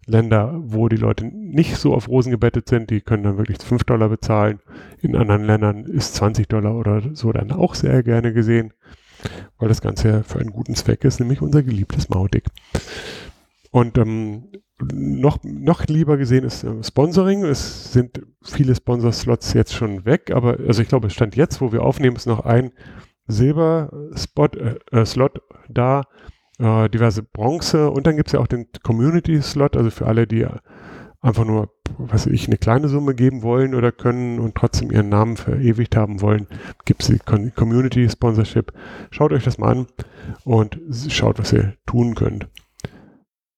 Länder, wo die Leute nicht so auf Rosen gebettet sind. Die können dann wirklich 5 Dollar bezahlen. In anderen Ländern ist 20 Dollar oder so dann auch sehr gerne gesehen, weil das Ganze ja für einen guten Zweck ist, nämlich unser geliebtes Mautic. Und ähm, noch, noch lieber gesehen ist äh, Sponsoring. Es sind viele Sponsor-Slots jetzt schon weg, aber also ich glaube, es stand jetzt, wo wir aufnehmen, ist noch ein Silber-Spot, äh, äh, Slot da, äh, diverse Bronze und dann gibt es ja auch den Community-Slot, also für alle, die einfach nur, was ich, eine kleine Summe geben wollen oder können und trotzdem ihren Namen verewigt haben wollen, gibt es die Community Sponsorship. Schaut euch das mal an und schaut, was ihr tun könnt.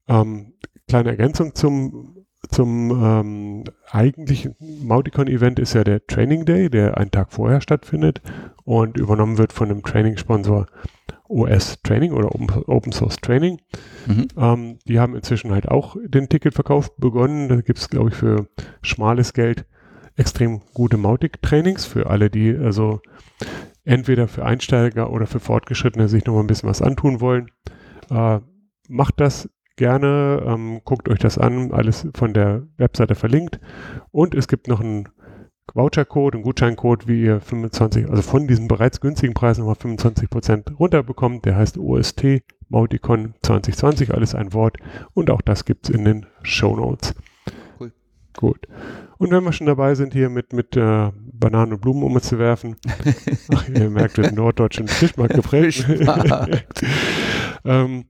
Ähm, kleine Ergänzung zum, zum ähm, eigentlichen Mauticon-Event ist ja der Training Day, der einen Tag vorher stattfindet und übernommen wird von dem Training-Sponsor OS Training oder Open, Source Training. Mhm. Ähm, die haben inzwischen halt auch den Ticketverkauf begonnen. Da gibt es, glaube ich, für schmales Geld extrem gute Mautic-Trainings für alle, die also entweder für Einsteiger oder für Fortgeschrittene sich noch mal ein bisschen was antun wollen. Äh, macht das gerne, ähm, guckt euch das an, alles von der Webseite verlinkt. Und es gibt noch einen Vouchercode, einen Gutscheincode, wie ihr 25, also von diesen bereits günstigen Preisen nochmal 25% runterbekommt. Der heißt OST Mauticon 2020, alles ein Wort. Und auch das gibt es in den Show Notes. Cool. Gut. Und wenn wir schon dabei sind, hier mit, mit äh, Bananen und Blumen um uns zu werfen, [LAUGHS] ach, ihr merkt, den norddeutschen Fischmarkt geprägt. Fischmarkt. [LAUGHS] ähm,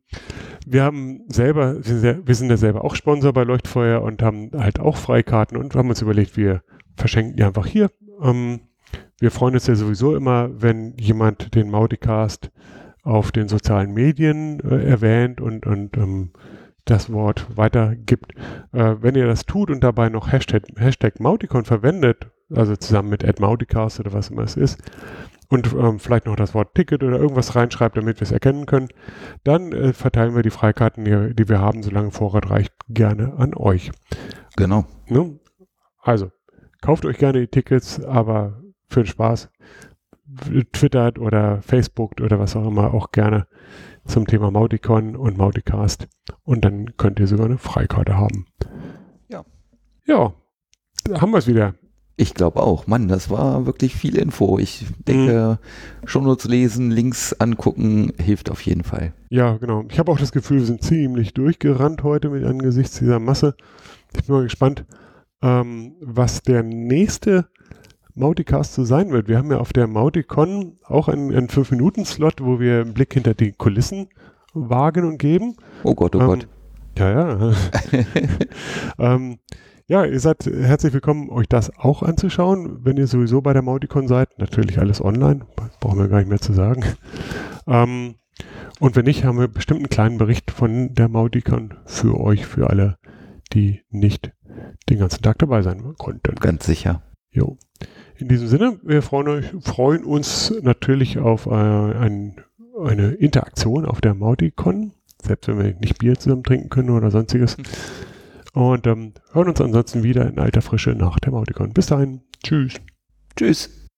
wir haben selber, wir sind, ja, selber auch Sponsor bei Leuchtfeuer und haben halt auch Freikarten und haben uns überlegt, wir verschenken die einfach hier. Ähm, wir freuen uns ja sowieso immer, wenn jemand den Mauticast auf den sozialen Medien äh, erwähnt und, und ähm, das Wort weitergibt. Äh, wenn ihr das tut und dabei noch Hashtag, Hashtag Mauticon verwendet, also zusammen mit AdMauticast oder was immer es ist, und ähm, vielleicht noch das Wort Ticket oder irgendwas reinschreibt, damit wir es erkennen können, dann äh, verteilen wir die Freikarten, die, die wir haben, solange Vorrat reicht, gerne an euch. Genau. Ne? Also, kauft euch gerne die Tickets, aber für den Spaß twittert oder Facebookt oder was auch immer auch gerne zum Thema Mauticon und Mauticast. Und dann könnt ihr sogar eine Freikarte haben. Ja. Ja, haben wir es wieder. Ich glaube auch. Mann, das war wirklich viel Info. Ich denke, mhm. Shownotes lesen, Links angucken, hilft auf jeden Fall. Ja, genau. Ich habe auch das Gefühl, wir sind ziemlich durchgerannt heute mit angesichts dieser Masse. Ich bin mal gespannt, ähm, was der nächste Mauticast so sein wird. Wir haben ja auf der Mauticon auch einen, einen 5-Minuten-Slot, wo wir einen Blick hinter die Kulissen wagen und geben. Oh Gott, oh ähm, Gott. Ja, ja. [LAUGHS] [LAUGHS] ähm, ja, ihr seid herzlich willkommen, euch das auch anzuschauen, wenn ihr sowieso bei der Mauticon seid. Natürlich alles online, brauchen wir gar nicht mehr zu sagen. Ähm, und wenn nicht, haben wir bestimmt einen kleinen Bericht von der Mauticon für euch, für alle, die nicht den ganzen Tag dabei sein konnten. Ganz sicher. Jo. In diesem Sinne, wir freuen, euch, freuen uns natürlich auf äh, ein, eine Interaktion auf der Mauticon, selbst wenn wir nicht Bier zusammen trinken können oder sonstiges. Und ähm, hören uns ansonsten wieder in alter Frische nach dem Autikon. Bis dahin. Tschüss. Tschüss.